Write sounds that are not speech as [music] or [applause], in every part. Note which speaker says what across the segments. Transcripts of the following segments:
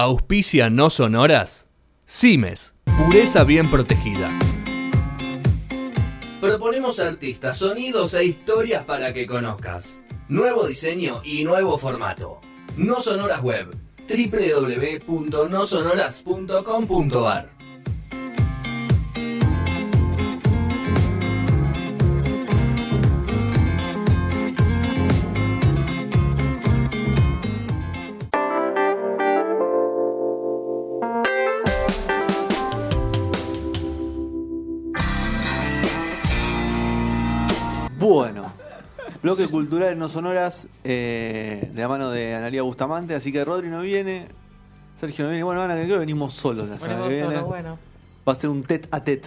Speaker 1: Auspicia no sonoras. Cimes, pureza bien protegida. Proponemos artistas, sonidos e historias para que conozcas. Nuevo diseño y nuevo formato. No Sonoras Web. www.nosonoras.com.ar
Speaker 2: Bueno, bloque cultural no sonoras eh, de la mano de Analia Bustamante, así que Rodri no viene, Sergio no viene, bueno, Ana, creo que venimos solos la semana que viene.
Speaker 3: solo, bueno.
Speaker 2: Va a ser un tet a tet.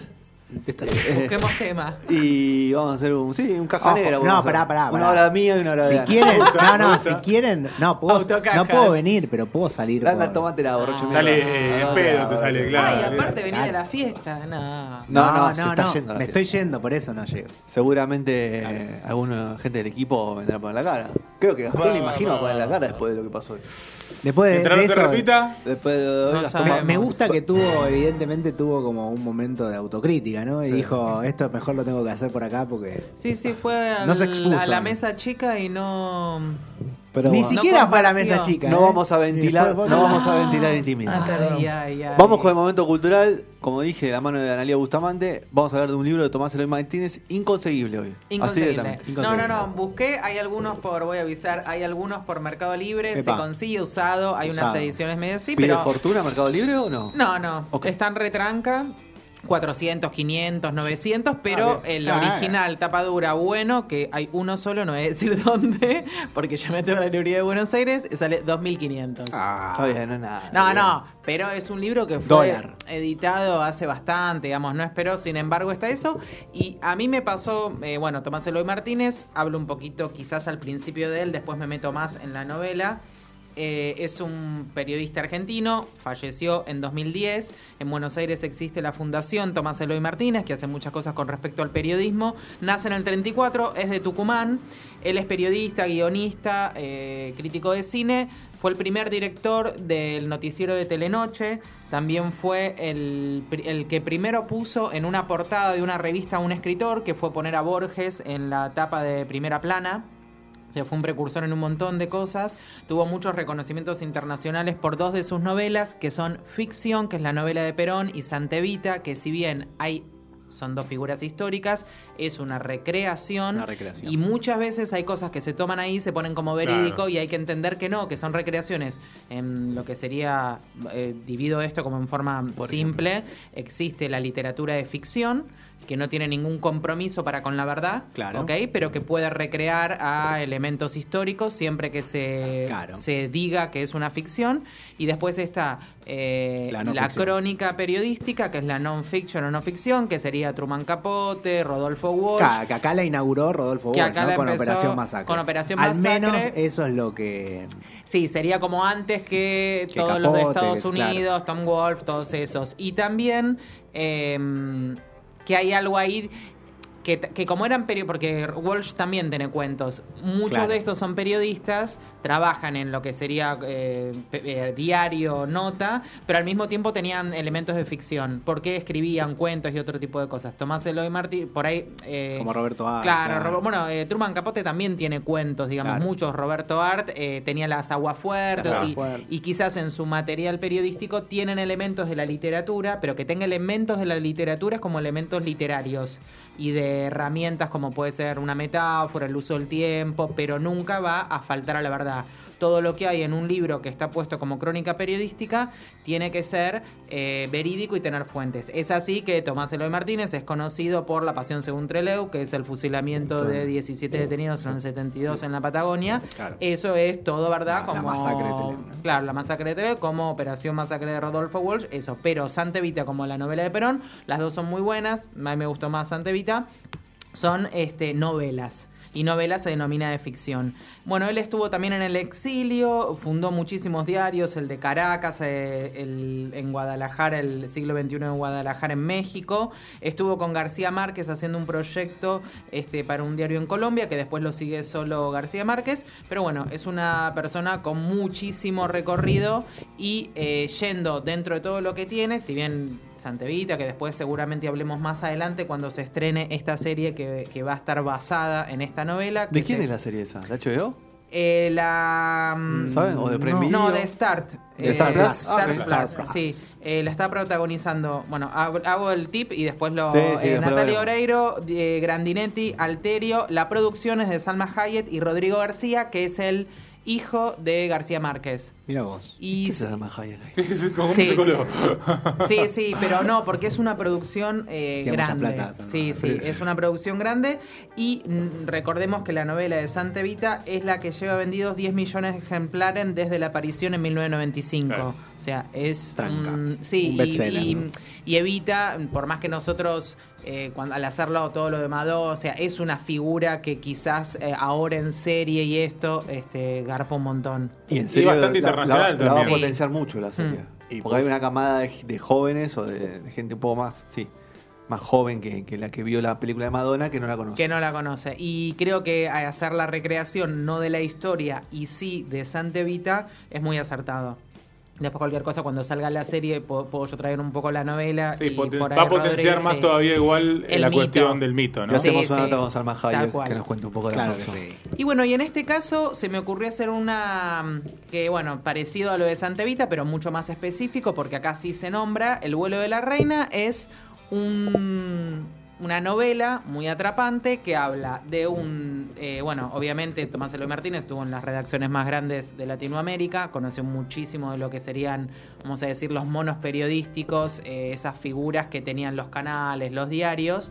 Speaker 2: Eh,
Speaker 3: Busquemos tema.
Speaker 2: Y vamos a hacer un, sí, un caja negra.
Speaker 4: no,
Speaker 2: vamos a hacer.
Speaker 4: pará, pará,
Speaker 2: Una
Speaker 4: pará.
Speaker 2: hora mía y una hora de
Speaker 4: Si
Speaker 2: Ana.
Speaker 4: quieren, no, no, si quieren, no puedo,
Speaker 3: Autocajas.
Speaker 4: no puedo venir, pero puedo salir.
Speaker 2: Dale,
Speaker 4: por-
Speaker 2: tomate la borracho.
Speaker 4: Ah.
Speaker 5: Sale
Speaker 2: mierda.
Speaker 5: eh,
Speaker 2: Ah,
Speaker 5: pedo, te sale, claro.
Speaker 3: Ay, aparte venía de la fiesta. No.
Speaker 2: No, no,
Speaker 4: No,
Speaker 2: se
Speaker 4: no,
Speaker 2: está
Speaker 4: no,
Speaker 2: yendo a la
Speaker 4: me
Speaker 2: fiesta.
Speaker 4: estoy yendo, por eso no llego.
Speaker 2: Seguramente eh, alguna gente del equipo vendrá a poner la cara. Creo que Gastón, imagino, poner la cara después de lo que pasó hoy.
Speaker 4: Después de,
Speaker 5: Mientras
Speaker 4: de
Speaker 5: no se
Speaker 4: eso,
Speaker 5: repita,
Speaker 2: Después de hoy,
Speaker 3: No
Speaker 2: Gastón
Speaker 4: me, gusta que tuvo, evidentemente tuvo como un momento de autocrítica, ¿no? Y
Speaker 2: Sí.
Speaker 4: dijo, esto mejor lo tengo que hacer por acá porque...
Speaker 3: Sí, sí, fue al-
Speaker 4: No se expuso.
Speaker 3: a la mesa chica y no.
Speaker 2: Pero
Speaker 4: Ni
Speaker 2: bueno,
Speaker 4: siquiera
Speaker 3: No
Speaker 4: fue a la mesa chica.
Speaker 2: no
Speaker 4: ¿eh?
Speaker 2: vamos a ventilar, no vamos a ventilar intimidad.
Speaker 3: Ay, ay, ay.
Speaker 2: Vamos con el momento cultural, como dije, de la mano de Analia Bustamante. Vamos a hablar de un libro de Tomás Eloy Martínez, inconseguible hoy. Así
Speaker 3: Inconseguible.
Speaker 2: directamente.
Speaker 3: No, no, no. Busqué, hay algunos por, voy a avisar, hay algunos por Mercado Libre,
Speaker 4: Epa.
Speaker 3: se consigue usado, hay unas ediciones medio así,
Speaker 2: ¿Pide
Speaker 3: pero.
Speaker 2: fortuna Mercado Libre o no?
Speaker 3: No, no. Están retranca. 400, 500, 900, pero
Speaker 4: Ah,
Speaker 3: el
Speaker 4: Ah,
Speaker 3: original, tapa dura, bueno, que hay uno solo, no voy a decir [laughs] dónde, porque ya me tengo la librería de Buenos Aires, sale 2500.
Speaker 4: Ah,
Speaker 2: Está bien, no nada.
Speaker 3: No,
Speaker 2: bien.
Speaker 3: no, pero es un libro que fue editado hace bastante, digamos, no esperó, sin embargo está eso. Y a mí me pasó, eh, bueno, Tomás Eloy Martínez, hablo un poquito quizás al principio de él, después me meto más en la novela. Eh, es un periodista argentino, falleció en 2010. En Buenos Aires existe la Fundación Tomás Eloy Martínez, que hace muchas cosas con respecto al periodismo. Nace en el 34, es de Tucumán. Él es periodista, guionista, eh, crítico de cine. Fue el primer director del noticiero de Telenoche. También fue el, el que primero puso en una portada de una revista a un escritor, que fue poner a Borges en la tapa de primera plana. O sea, fue un precursor en un montón de cosas. Tuvo muchos reconocimientos internacionales por dos de sus novelas, que son Ficción, que es la novela de Perón, y Santevita, que si bien hay son dos figuras históricas, es una recreación.
Speaker 4: Una recreación.
Speaker 3: Y muchas veces hay cosas que se toman ahí, se ponen como verídico
Speaker 5: Claro.
Speaker 3: y hay que entender que no, que son recreaciones. En lo que sería, eh, divido esto como en forma
Speaker 2: Por
Speaker 3: simple, existe la literatura de ficción que no tiene ningún compromiso para con la verdad,
Speaker 4: Claro.
Speaker 3: ¿ok? pero que puede recrear a elementos históricos siempre que se,
Speaker 4: Claro.
Speaker 3: se diga que es una ficción. Y después está eh,
Speaker 4: La no
Speaker 3: crónica periodística, que es la non-fiction o no ficción, que sería Truman Capote, Rodolfo Walsh.
Speaker 4: Que acá la inauguró Rodolfo Walsh, ¿no? con Operación Masacre.
Speaker 3: con Operación
Speaker 4: Al
Speaker 3: Masacre.
Speaker 4: menos eso es lo que...
Speaker 3: Sí, sería como antes que,
Speaker 4: Que
Speaker 3: todos los de Estados Unidos, Tom Wolfe, todos esos. Y también eh, que hay algo ahí que, que como eran periodistas, porque Walsh también tiene cuentos, muchos
Speaker 4: Claro.
Speaker 3: de estos son periodistas, trabajan en lo que sería eh, eh, diario, nota, pero al mismo tiempo tenían elementos de ficción, porque escribían cuentos y otro tipo de cosas. Tomás Eloy Martí, por ahí... eh,
Speaker 4: Como Roberto Art,
Speaker 3: Claro, bueno, Truman Capote también tiene cuentos, digamos,
Speaker 4: Claro.
Speaker 3: muchos. Roberto Art tenía las aguafuertes y, y quizás en su material periodístico tienen elementos de la literatura, pero que tenga elementos de la literatura como elementos literarios y de herramientas como puede ser una metáfora, el uso del tiempo, pero nunca va a faltar a la verdad. Todo lo que hay en un libro que está puesto como crónica periodística tiene que ser eh, verídico y tener fuentes. Es así que Tomás Eloy Martínez es conocido por La Pasión según Trelew, que es el fusilamiento de 17 detenidos en el 72 en la Patagonia.
Speaker 4: Claro.
Speaker 3: Eso es todo verdad.
Speaker 4: La- la
Speaker 3: como,
Speaker 4: masacre de Trelew, ¿no?
Speaker 3: Claro, la masacre de Trelew, como Operación Masacre de Rodolfo Walsh, eso. Pero Santa Evita como la novela de Perón, las dos son muy buenas. A mí me gustó más Santa Evita. Son este, novelas. Y novela se denomina de ficción. Bueno, él estuvo también en el exilio, fundó muchísimos diarios, el de Caracas, eh, el, en Guadalajara, el siglo XXI en Guadalajara, en México. Estuvo con García Márquez haciendo un proyecto este, para un diario en Colombia, que después lo sigue solo García Márquez. Pero bueno, es una persona con muchísimo recorrido y eh, yendo dentro de todo lo que tiene, si bien Santevita, que después seguramente hablemos más adelante cuando se estrene esta serie que, que va a estar basada en esta novela.
Speaker 2: ¿De quién
Speaker 3: se-
Speaker 2: es la serie esa? ¿De HBO?
Speaker 3: Eh, la... mm,
Speaker 2: ¿Saben? ¿O de Prime
Speaker 4: no.
Speaker 3: De Start.
Speaker 2: ¿De Star
Speaker 3: Eh,
Speaker 2: Plus?
Speaker 3: Star
Speaker 2: Ah.
Speaker 3: Plus,
Speaker 4: Plus.
Speaker 3: sí. Eh, la está protagonizando, bueno, hago, el tip y después lo...
Speaker 2: Sí, sí,
Speaker 3: eh,
Speaker 2: después lo
Speaker 3: Natalia
Speaker 2: veremos.
Speaker 3: Oreiro, eh, Grandinetti, Alterio, la producción es de Salma Hayek y Rodrigo García, que es el hijo de García Márquez.
Speaker 4: Mira vos.
Speaker 3: Y
Speaker 2: ¿Qué es?
Speaker 5: Es [laughs] como un
Speaker 3: Sí. Sí, sí, pero no, porque es una producción eh,
Speaker 4: Tiene mucha
Speaker 3: grande.
Speaker 4: plata,
Speaker 3: sí, sí, es una producción grande y mm, recordemos que la novela de Santa Evita es la que lleva vendidos 10 millones de ejemplares desde la aparición en 1995.
Speaker 5: Claro.
Speaker 3: O sea, es
Speaker 4: Tranca.
Speaker 3: un- sí,
Speaker 4: Un
Speaker 3: y-
Speaker 4: bestseller,
Speaker 3: y,
Speaker 4: ¿no?
Speaker 3: y Evita, por más que nosotros eh, cuando, al hacerlo todo lo de Madó, o sea, es una figura que quizás eh, ahora en serie y esto, este, garpa un montón.
Speaker 2: Y en
Speaker 5: Y
Speaker 2: serio,
Speaker 5: bastante
Speaker 2: la-
Speaker 5: internacional
Speaker 2: la, la va a potenciar mucho la serie.
Speaker 4: Y
Speaker 2: Porque hay una camada de, de jóvenes o de, de gente un poco más, sí, más joven que, que la que vio la película de Madonna que no la conoce.
Speaker 3: que no la conoce. Y creo que hacer la recreación no de la historia y sí de Santa Evita es muy acertado. Después cualquier cosa, cuando salga la serie, puedo, yo traer un poco la novela.
Speaker 5: Sí,
Speaker 3: y
Speaker 5: poten-
Speaker 3: por ahí
Speaker 5: va a potenciar
Speaker 3: Rodríguez,
Speaker 5: más todavía igual
Speaker 3: El
Speaker 5: la
Speaker 3: mito.
Speaker 5: cuestión del mito,
Speaker 2: Y
Speaker 5: ¿no?
Speaker 3: Sí,
Speaker 2: hacemos una
Speaker 3: sí.
Speaker 2: nota con Salma Hayek que nos cuente un poco de la
Speaker 4: Claro
Speaker 2: producción.
Speaker 4: sí.
Speaker 3: Y bueno, y en este caso se me ocurrió hacer una mm, que, bueno, parecido a lo de Santa Evita, pero mucho más específico, porque acá sí se nombra El vuelo de la reina, es un- una novela muy atrapante que habla de un, eh, bueno, obviamente Tomás Eloy Martínez estuvo en las redacciones más grandes de Latinoamérica, conoció muchísimo de lo que serían, vamos a decir, los monos periodísticos, eh, esas figuras que tenían los canales, los diarios,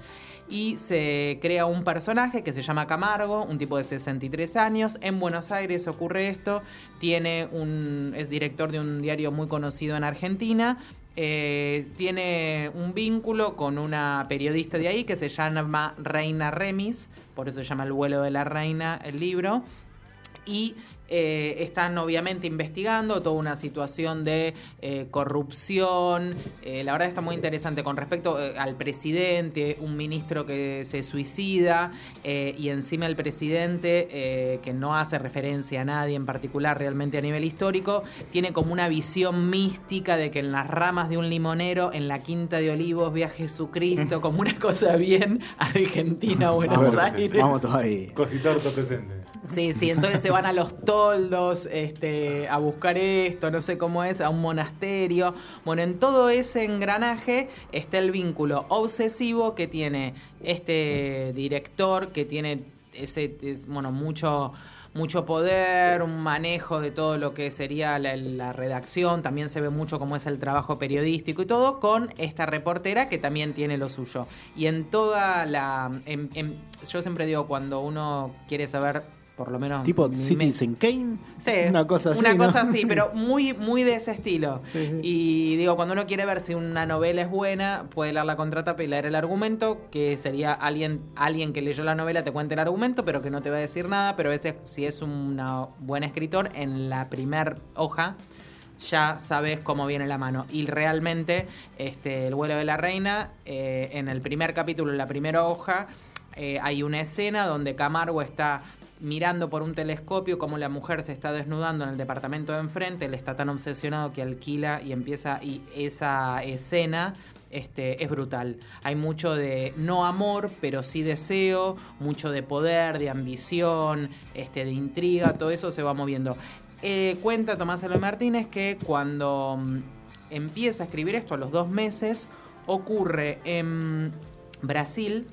Speaker 3: y se crea un personaje que se llama Camargo, un tipo de 63 años. En Buenos Aires ocurre esto. Tiene un, es director de un diario muy conocido en Argentina. Eh, tiene un vínculo con una periodista de ahí que se llama Reina Remis, por eso se llama El vuelo de la reina el libro. Y eh, están obviamente investigando toda una situación de eh, corrupción. Eh, la verdad está muy interesante con respecto eh, al presidente, un ministro que se suicida eh, y encima el presidente, eh, que no hace referencia a nadie en particular realmente a nivel histórico, tiene como una visión mística de que en las ramas de un limonero, en la quinta de olivos, ve a Jesucristo, [laughs] como una cosa bien argentina, Buenos Aires.
Speaker 4: vamos todos ahí.
Speaker 5: Cositorto presente.
Speaker 3: Sí, sí, entonces se van a los toldos este, a buscar esto, no sé cómo es, a un monasterio. Bueno, en todo ese engranaje está el vínculo obsesivo que tiene este director, que tiene ese, es, bueno, mucho mucho poder, un manejo de todo lo que sería la, redacción, también se ve mucho cómo es el trabajo periodístico y todo, con esta reportera que también tiene lo suyo. Y en toda la... yo siempre digo, cuando uno quiere saber, por lo menos...
Speaker 4: Tipo Citizen Kane.
Speaker 3: Sí,
Speaker 4: Una cosa así.
Speaker 3: Una
Speaker 4: ¿no?
Speaker 3: cosa así,
Speaker 4: Sí. [laughs]
Speaker 3: pero muy, muy de ese estilo.
Speaker 4: Sí, sí.
Speaker 3: Y digo, cuando uno quiere ver si una novela es buena, puede leer la contratapa y leer el argumento, que sería alguien, alguien que leyó la novela te cuente el argumento, pero que no te va a decir nada, pero a veces si es un buen escritor, en la primer hoja ya sabes cómo viene la mano. Y realmente, este, el vuelo de la reina, eh, en el primer capítulo, en la primera hoja, eh, hay una escena donde Camargo está mirando por un telescopio como la mujer se está desnudando en el departamento de enfrente, él está tan obsesionado que alquila y empieza y esa escena este, es brutal. Hay mucho de no amor, pero sí deseo, mucho de poder, de ambición, este, de intriga, todo eso se va moviendo. Eh, cuenta Tomás Eloy Martínez que cuando mm, empieza a escribir esto a los dos meses, ocurre en Brasil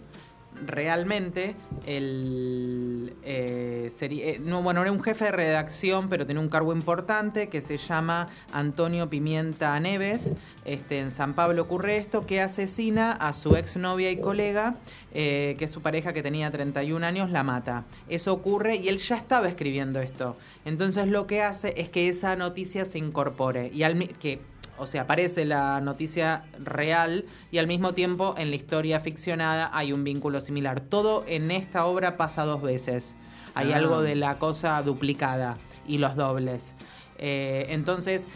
Speaker 3: realmente el eh, sería, eh, no bueno era un jefe de redacción pero tenía un cargo importante que se llama Antonio Pimienta Neves este en San Pablo ocurre esto que asesina a su exnovia y colega eh, que es su pareja que tenía 31 años la mata. Eso ocurre y él ya estaba escribiendo esto. Entonces lo que hace es que esa noticia se incorpore y al que O sea, aparece la noticia real y al mismo tiempo en la historia ficcionada hay un vínculo similar. Todo en esta obra pasa dos veces. Hay
Speaker 4: Ah.
Speaker 3: algo de la cosa duplicada y los dobles. Eh, entonces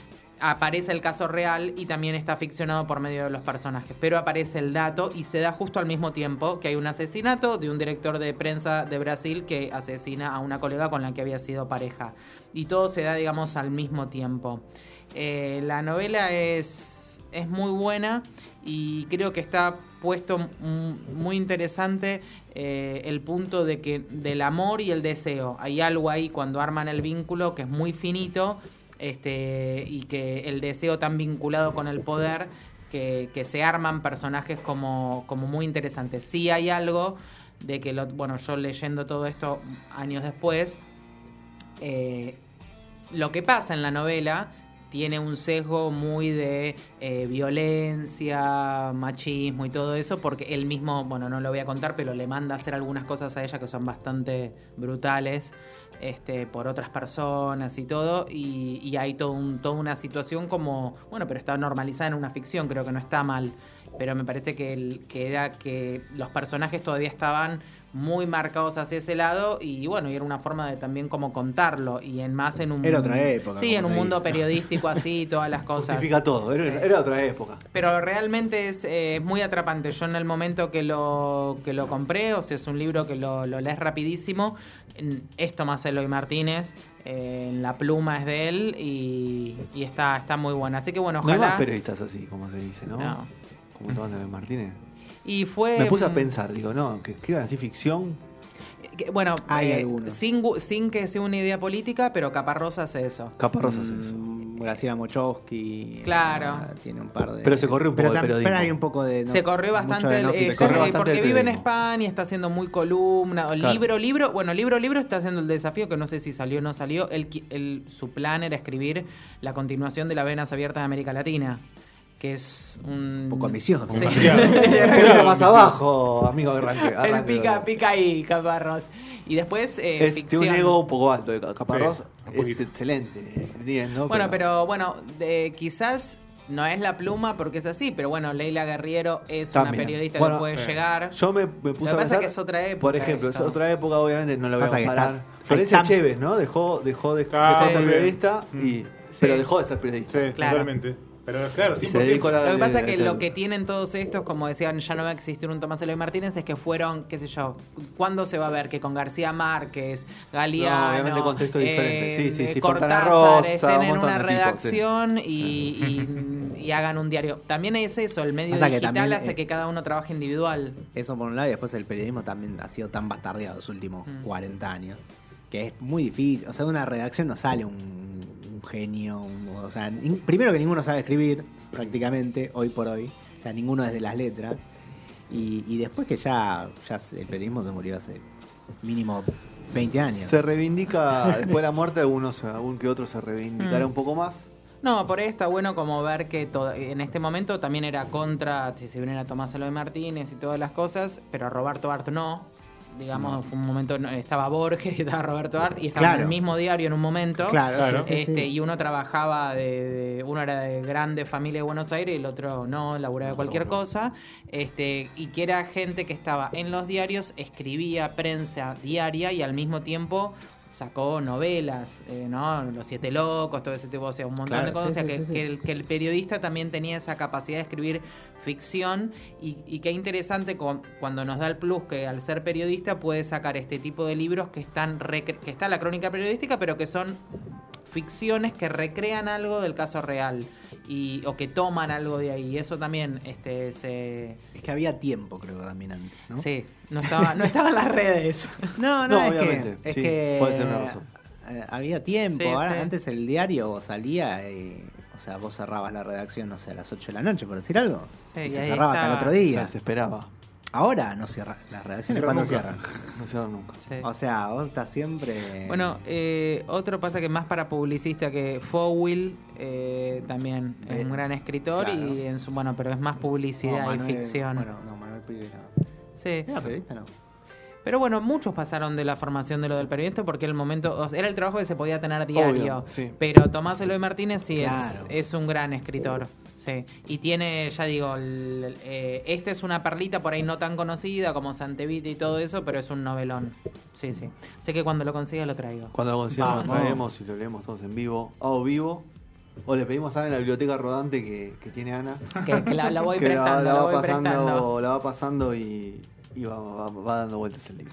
Speaker 3: aparece el caso real y también está ficcionado por medio de los personajes. Pero aparece el dato y se da justo al mismo tiempo que hay un asesinato de un director de prensa de Brasil que asesina a una colega con la que había sido pareja. Y todo se da, digamos, al mismo tiempo. Eh, la novela es, es muy buena y creo que está puesto muy interesante eh, el punto de que del amor y el deseo. Hay algo ahí cuando arman el vínculo que es muy finito este, y que el deseo tan vinculado con el poder que, se arman personajes como, como muy interesantes. Sí hay algo de que, bueno, yo leyendo todo esto años después, eh, lo que pasa en la novela tiene un sesgo muy de eh, violencia, machismo y todo eso, porque él mismo, bueno, no lo voy a contar, pero le manda a hacer algunas cosas a ella que son bastante brutales este, por otras personas y todo, y, y hay todo un- toda una situación como, bueno, pero está normalizada en una ficción, creo que no está mal, pero me parece que, que era que los personajes todavía estaban muy marcados hacia ese lado y bueno, y era una forma de también como contarlo y en más en un
Speaker 4: Era otra época,
Speaker 3: Sí, en un mundo
Speaker 4: dice.
Speaker 3: periodístico así, todas las cosas.
Speaker 2: Justifica todo, era, era otra época.
Speaker 3: Pero realmente es eh, muy atrapante. Yo en el momento que lo, que lo compré, o sea, es un libro que lo, lo lees rapidísimo, en- es Tomás Eloy Martínez, eh, la pluma es de él y, y está, está muy buena. Así que bueno,
Speaker 2: No hay
Speaker 3: ojalá...
Speaker 2: más periodistas así, como se dice, ¿no?
Speaker 3: No.
Speaker 2: Como Tomás Eloy Martínez.
Speaker 3: Y fue...
Speaker 2: Me puse a
Speaker 3: mm,
Speaker 2: pensar, digo, no, que escriban así ficción.
Speaker 3: que- bueno,
Speaker 4: Hay
Speaker 3: eh,
Speaker 4: algunos.
Speaker 3: sin, gu- sin que sea una idea política, pero Caparrós hace eso.
Speaker 2: Caparrós hace eso.
Speaker 4: Mm, Graciela Mochowski.
Speaker 3: Claro.
Speaker 4: ah, Tiene un par de.
Speaker 2: Pero se corrió un poco
Speaker 4: Pero
Speaker 2: de periodismo.
Speaker 4: Pero hay un poco de. no-
Speaker 3: se corrió bastante, el-
Speaker 4: no
Speaker 3: eh,
Speaker 2: se
Speaker 4: ficción.
Speaker 2: corrió bastante
Speaker 3: porque
Speaker 2: el
Speaker 3: vive en. España, está haciendo muy columna, o
Speaker 2: Claro.
Speaker 3: libro, libro, bueno, libro, libro está haciendo el desafío que no sé si salió o no salió, qui- él- su plan era escribir la continuación de las venas abiertas de América Latina, que es un...
Speaker 4: Un poco ambicioso.
Speaker 3: Sí.
Speaker 5: Demasiado [laughs]
Speaker 2: más abajo, amigo, arranque.
Speaker 3: Él
Speaker 2: arranque.
Speaker 3: pica, pica ahí, Caparrós. Y después eh,
Speaker 2: Es,
Speaker 3: ficción.
Speaker 2: tiene un ego un poco alto. de Caparrós
Speaker 5: Sí,
Speaker 2: es
Speaker 5: poquito.
Speaker 2: excelente.
Speaker 3: Bueno, pero bueno, de- quizás no es la pluma porque es así, pero bueno, Leila Guerriero es
Speaker 2: También.
Speaker 3: una periodista
Speaker 2: Bueno,
Speaker 3: que puede
Speaker 5: sí.
Speaker 3: llegar.
Speaker 2: Yo me, me puse
Speaker 3: Lo que
Speaker 2: a
Speaker 3: pasa
Speaker 2: pensar,
Speaker 3: que es otra época
Speaker 2: Por ejemplo,
Speaker 3: esto.
Speaker 2: es otra época, obviamente no la voy a
Speaker 4: Pasa
Speaker 2: comparar. Florencia Chévez, ¿no? Dejó, dejó, de,
Speaker 5: Ah,
Speaker 2: dejó de ser
Speaker 3: sí.
Speaker 2: periodista, y, pero dejó de ser periodista.
Speaker 5: Sí,
Speaker 3: Claro.
Speaker 5: totalmente. Pero claro,
Speaker 2: Y
Speaker 5: 100%.
Speaker 2: se dedicó a la-
Speaker 3: Lo que pasa es que
Speaker 2: de-
Speaker 3: lo que tienen todos estos, como decían, ya no va a existir un Tomás Eloy Martínez, es que fueron, qué sé yo, ¿cuándo se va a ver? Que con García Márquez, Galeano,
Speaker 2: No, obviamente contextos diferentes. Sí, sí,
Speaker 3: eh,
Speaker 2: sí, Fontana
Speaker 3: Cortázar,
Speaker 2: Rosa,
Speaker 3: estén
Speaker 2: un
Speaker 3: en una redacción y, y- y hagan un diario. También es eso, el medio digital
Speaker 4: también,
Speaker 3: hace
Speaker 4: eh,
Speaker 3: que cada uno trabaje individual.
Speaker 4: Eso por un lado, y después el periodismo también ha sido tan bastardeado los últimos
Speaker 3: Mm.
Speaker 4: 40 años, que es muy difícil. O sea, de una redacción no sale un, un genio. un- o sea, nin- primero que ninguno sabe escribir, prácticamente, hoy por hoy. O sea, ninguno desde las letras. Y, y después que ya, ya se- el periodismo se murió hace mínimo 20 años.
Speaker 2: Se reivindica, después de la muerte, algunos, algún que otro se reivindicará
Speaker 3: Mm.
Speaker 2: un poco más.
Speaker 3: No, por ahí está bueno como ver que todo, en este momento también era contra, si se viniera Tomás Eloy Martínez y todas las cosas, pero Roberto Art no. Digamos, fue un momento, estaba Borges, [laughs] estaba Roberto Art y estaba en el mismo diario en un momento.
Speaker 4: Claro,
Speaker 5: Claro.
Speaker 4: sí,
Speaker 3: Este,
Speaker 4: sí.
Speaker 3: Y uno trabajaba de, de- uno era de grande familia de Buenos Aires y el otro no, laburaba de cualquier cosa. Este, y que era gente que estaba en los diarios, escribía prensa diaria y al mismo tiempo sacó novelas, eh, ¿no? Los Siete Locos, todo ese tipo, o sea, un montón
Speaker 4: Claro,
Speaker 3: de cosas.
Speaker 4: sí,
Speaker 3: o sea,
Speaker 4: sí,
Speaker 3: que,
Speaker 4: sí,
Speaker 3: que el, que el periodista también tenía esa capacidad de escribir ficción y, y qué interesante cu- cuando nos da el plus que al ser periodista puede sacar este tipo de libros que están recre- que está la crónica periodística pero que son ficciones que recrean algo del caso real y o que toman algo de ahí y eso también este se
Speaker 4: Es que había tiempo, creo, también antes, ¿no?
Speaker 3: sí no estaba no estaba en las redes [laughs]
Speaker 4: No, no,
Speaker 2: No,
Speaker 4: es
Speaker 2: obviamente,
Speaker 4: que, es
Speaker 2: sí,
Speaker 4: que
Speaker 2: puede ser una razón.
Speaker 4: eh, había tiempo.
Speaker 3: Sí,
Speaker 4: Ahora,
Speaker 3: sí.
Speaker 4: Antes el diario salía y, o sea, vos cerrabas la redacción, no sé, a las 8 de la noche, por decir algo.
Speaker 3: Sí,
Speaker 4: y
Speaker 3: y
Speaker 4: se cerraba hasta el otro
Speaker 2: Se
Speaker 4: día. Ahora no cierra las redacciones.
Speaker 5: No
Speaker 4: ¿Cuándo
Speaker 5: cierran [laughs]
Speaker 4: cierran?
Speaker 2: No dieron nunca.
Speaker 3: Sí.
Speaker 4: O sea, vos estás siempre.
Speaker 3: Bueno, eh, otro pasa que más para publicista que Fowell eh, también es
Speaker 4: Eh,
Speaker 3: un gran escritor
Speaker 4: claro.
Speaker 3: y en su bueno, pero es más publicidad
Speaker 4: No,
Speaker 3: y ficción.
Speaker 4: Bueno, no, Manuel Pibe no.
Speaker 3: Sí.
Speaker 4: ¿Era periodista no?
Speaker 3: Pero bueno, muchos pasaron de la formación de lo del periodista porque era el momento, o sea, era el trabajo que se podía tener diario.
Speaker 2: Obvio, sí.
Speaker 3: Pero Tomás Eloy Martínez sí
Speaker 4: Claro.
Speaker 3: es, es un gran escritor. Sí. Y tiene, ya digo, el- eh, esta es una perlita por ahí no tan conocida como Santevita y todo eso, pero es un novelón. Sí, sí. Sé que cuando lo consiga lo traigo.
Speaker 2: Cuando lo consigamos, lo traemos y lo leemos todos en vivo. O vivo. O le pedimos a Ana en la biblioteca rodante que, que tiene Ana.
Speaker 3: Que, que la, la voy [laughs]
Speaker 2: que la-
Speaker 3: prestando,
Speaker 2: la,
Speaker 3: la,
Speaker 2: va
Speaker 3: voy
Speaker 2: pasando,
Speaker 3: prestando.
Speaker 2: la va pasando y, y va, va- va dando vueltas el libro.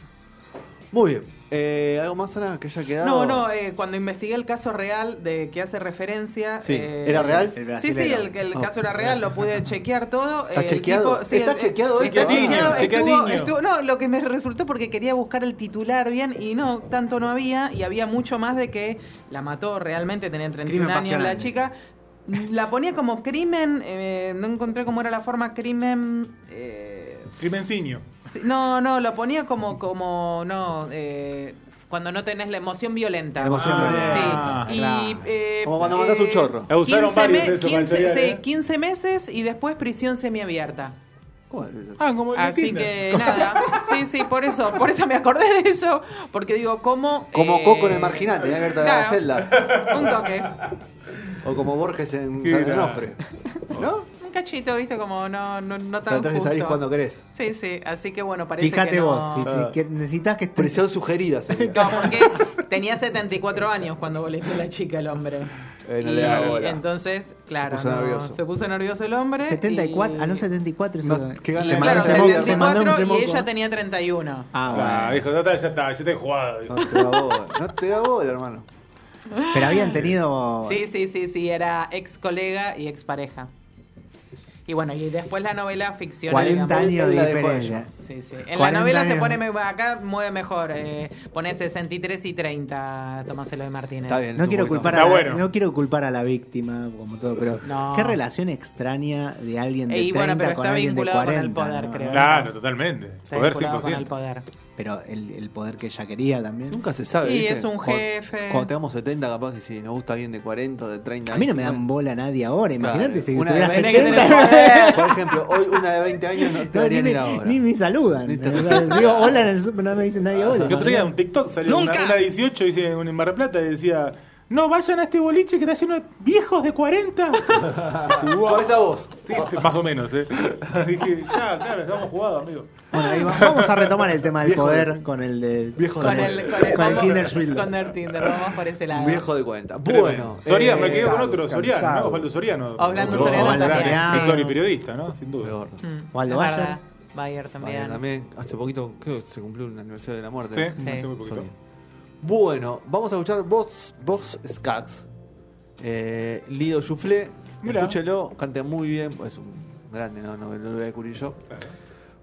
Speaker 2: Muy bien. Eh, ¿Algo más, Ana, que haya quedado?
Speaker 3: No, no, eh, cuando investigué el caso real de que hace referencia.
Speaker 2: Sí,
Speaker 3: eh,
Speaker 2: ¿era real?
Speaker 4: El
Speaker 3: Sí, sí, el, el
Speaker 2: Oh,
Speaker 3: caso era real, lo pude [laughs] chequear todo.
Speaker 2: ¿Está
Speaker 3: El
Speaker 2: chequeado?
Speaker 3: sí,
Speaker 2: ¿Está
Speaker 3: el-
Speaker 2: chequeado
Speaker 3: está chequeado, estuvo- estuvo- no, lo que me resultó porque quería buscar el titular bien y no, tanto no había y había mucho más de que la mató realmente, tenía 31
Speaker 4: Crimen
Speaker 3: años la chica. La ponía como crimen, eh, no encontré cómo era la forma crimen... eh,
Speaker 5: Crimencinio.
Speaker 3: Sí, no, no, lo ponía como, como, no, eh, cuando no tenés la emoción violenta.
Speaker 2: Emoción
Speaker 5: Ah,
Speaker 3: Sí, y,
Speaker 4: claro.
Speaker 3: eh,
Speaker 2: Como cuando mandás un
Speaker 3: eh,
Speaker 2: chorro.
Speaker 5: La usaron varios eso,
Speaker 3: 15,
Speaker 5: material,
Speaker 3: sí,
Speaker 5: ¿eh?
Speaker 3: 15 meses y después prisión semiabierta.
Speaker 2: ¿Cómo?
Speaker 5: Ah, como el
Speaker 3: Así
Speaker 5: Tinder.
Speaker 3: que nada, sí, sí, por eso, por eso me acordé de eso, porque digo, ¿cómo?
Speaker 2: Como
Speaker 3: eh,
Speaker 2: Coco en el marginante, ¿eh? abierta la
Speaker 3: claro.
Speaker 2: celda.
Speaker 3: Un toque,
Speaker 2: O como Borges en San. Onofre. ¿No?
Speaker 3: Cachito, viste, como no, no, no
Speaker 2: O sea,
Speaker 3: tan
Speaker 2: entonces
Speaker 3: justo.
Speaker 2: salís cuando querés.
Speaker 3: Sí, sí, así que bueno, parece
Speaker 4: Fíjate
Speaker 3: que no...
Speaker 4: vos, si, si
Speaker 2: Ah.
Speaker 4: que- necesitas que estés.
Speaker 2: Prisión sugerida sería. [laughs]
Speaker 3: No, porque tenía 74 años cuando boleteó la chica el hombre.
Speaker 2: Eh, no
Speaker 3: y
Speaker 2: le da bola.
Speaker 3: entonces, claro,
Speaker 2: Se puso
Speaker 3: no,
Speaker 2: nervioso.
Speaker 3: se puso nervioso el hombre.
Speaker 4: 74,
Speaker 3: y-
Speaker 4: a los 74 eso.
Speaker 2: No, que gane
Speaker 4: se
Speaker 3: Claro,
Speaker 2: Se
Speaker 4: un
Speaker 2: mandó-
Speaker 4: semoco, se mandó un
Speaker 3: 74 y ella tenía 31.
Speaker 4: Ah,
Speaker 5: Ah,
Speaker 4: bueno.
Speaker 5: dijo, ya está, ya está, ya te he jugado. dijo.
Speaker 2: No te da bola, no te da bola, hermano.
Speaker 4: Pero habían tenido.
Speaker 3: Sí, sí, sí, sí, era ex colega y ex pareja. Y bueno, y después la novela ficción.
Speaker 4: 40 años de diferencia.
Speaker 3: Sí, sí. En la
Speaker 4: 40
Speaker 3: novela se
Speaker 4: años.
Speaker 3: pone, me- acá mueve mejor. Eh, pone 63 y 30 Tomás Eloy Martínez.
Speaker 2: Está bien.
Speaker 4: No quiero, culpar a la,
Speaker 5: bueno.
Speaker 4: no quiero culpar a la víctima, como todo, pero
Speaker 3: No.
Speaker 4: qué relación extraña de alguien de
Speaker 3: Y
Speaker 4: 30
Speaker 3: bueno, pero
Speaker 4: con
Speaker 3: está
Speaker 4: alguien de
Speaker 3: vinculado con
Speaker 4: 40.
Speaker 3: el poder,
Speaker 4: ¿no?
Speaker 3: creo.
Speaker 5: Claro, totalmente.
Speaker 3: Está
Speaker 5: Poder
Speaker 3: vinculado con el
Speaker 5: 100%.
Speaker 3: poder.
Speaker 4: Pero el, el poder que ella quería también.
Speaker 2: Nunca se sabe.
Speaker 3: Y
Speaker 2: ¿viste?
Speaker 3: es un
Speaker 2: Cuando-
Speaker 3: jefe.
Speaker 2: Cuando tengamos 70, capaz que si nos gusta alguien de 40 o de 30
Speaker 4: A mí no me dan bola nadie ahora. Imagínate
Speaker 2: Claro.
Speaker 4: si
Speaker 2: Una
Speaker 4: tuviera
Speaker 2: de
Speaker 3: Tiene que tener
Speaker 4: 70.
Speaker 3: poder.
Speaker 2: Por ejemplo, hoy una de 20 años no te
Speaker 4: No,
Speaker 2: daría
Speaker 4: ni,
Speaker 2: ni
Speaker 4: me,
Speaker 2: la hora.
Speaker 4: ni me saludan.
Speaker 2: Ni te-
Speaker 4: digo [laughs] hola en el super, no me dice nadie hola.
Speaker 5: El otro día un TikTok salió una,
Speaker 1: ¡Nunca!
Speaker 5: una 18 dice, en Mar del Plata y decía, no vayan a este boliche que está lleno de viejos de 40. [laughs] Sí, wow.
Speaker 2: Con esa voz.
Speaker 5: Sí, más o menos, ¿eh? Dije, ya, claro, estamos jugados, amigo.
Speaker 4: Bueno, ahí va- vamos a retomar el tema del
Speaker 2: Viejo
Speaker 4: poder
Speaker 2: de-
Speaker 4: con el de
Speaker 2: Viejo
Speaker 3: Con
Speaker 2: de
Speaker 3: el, con el,
Speaker 4: Con el Tinder Swindler.
Speaker 3: Con el Tinder, vamos por ese lado.
Speaker 2: Un viejo de 40.
Speaker 5: Bueno. Soriano,
Speaker 2: eh,
Speaker 5: me quedé con otro, Soriano,
Speaker 4: cansado.
Speaker 5: ¿no? Osvaldo Soriano.
Speaker 3: Hablando
Speaker 5: Otro
Speaker 3: Soriano
Speaker 5: escritor y periodista, ¿no? Sin duda.
Speaker 2: peor.
Speaker 3: Mm,
Speaker 4: Bayer.
Speaker 3: Bayer también.
Speaker 2: También hace poquito, creo que se cumplió el aniversario de la muerte.
Speaker 5: Sí,
Speaker 3: Sí.
Speaker 5: hace muy poquito.
Speaker 2: Bueno, vamos a escuchar Vox, Vox Skax. Eh, Lido.
Speaker 5: Mirá.
Speaker 2: Escúchelo, canta muy bien. Es un grande, no, no, no lo voy a descubrir yo.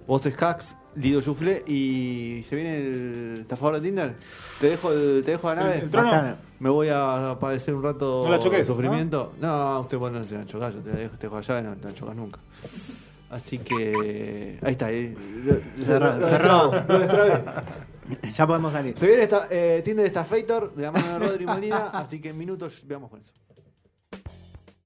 Speaker 2: Vox Skax, Lido Juflé. Y se viene el estafador de Tinder. Te dejo, el, te dejo la nave.
Speaker 5: El- el.
Speaker 2: Me voy a padecer un rato
Speaker 5: No la choques,
Speaker 2: de sufrimiento. No, usted bueno, no se va a chocar, yo te dejo, te dejo allá y no, no la chocas nunca. Así que. Ahí está. ahí. Lo-
Speaker 4: Cerrado, cerrado. Ya podemos salir.
Speaker 2: Se viene esta, eh, Tinder Staffator de la mano de Rodri Molina, así que en minutos veamos con eso.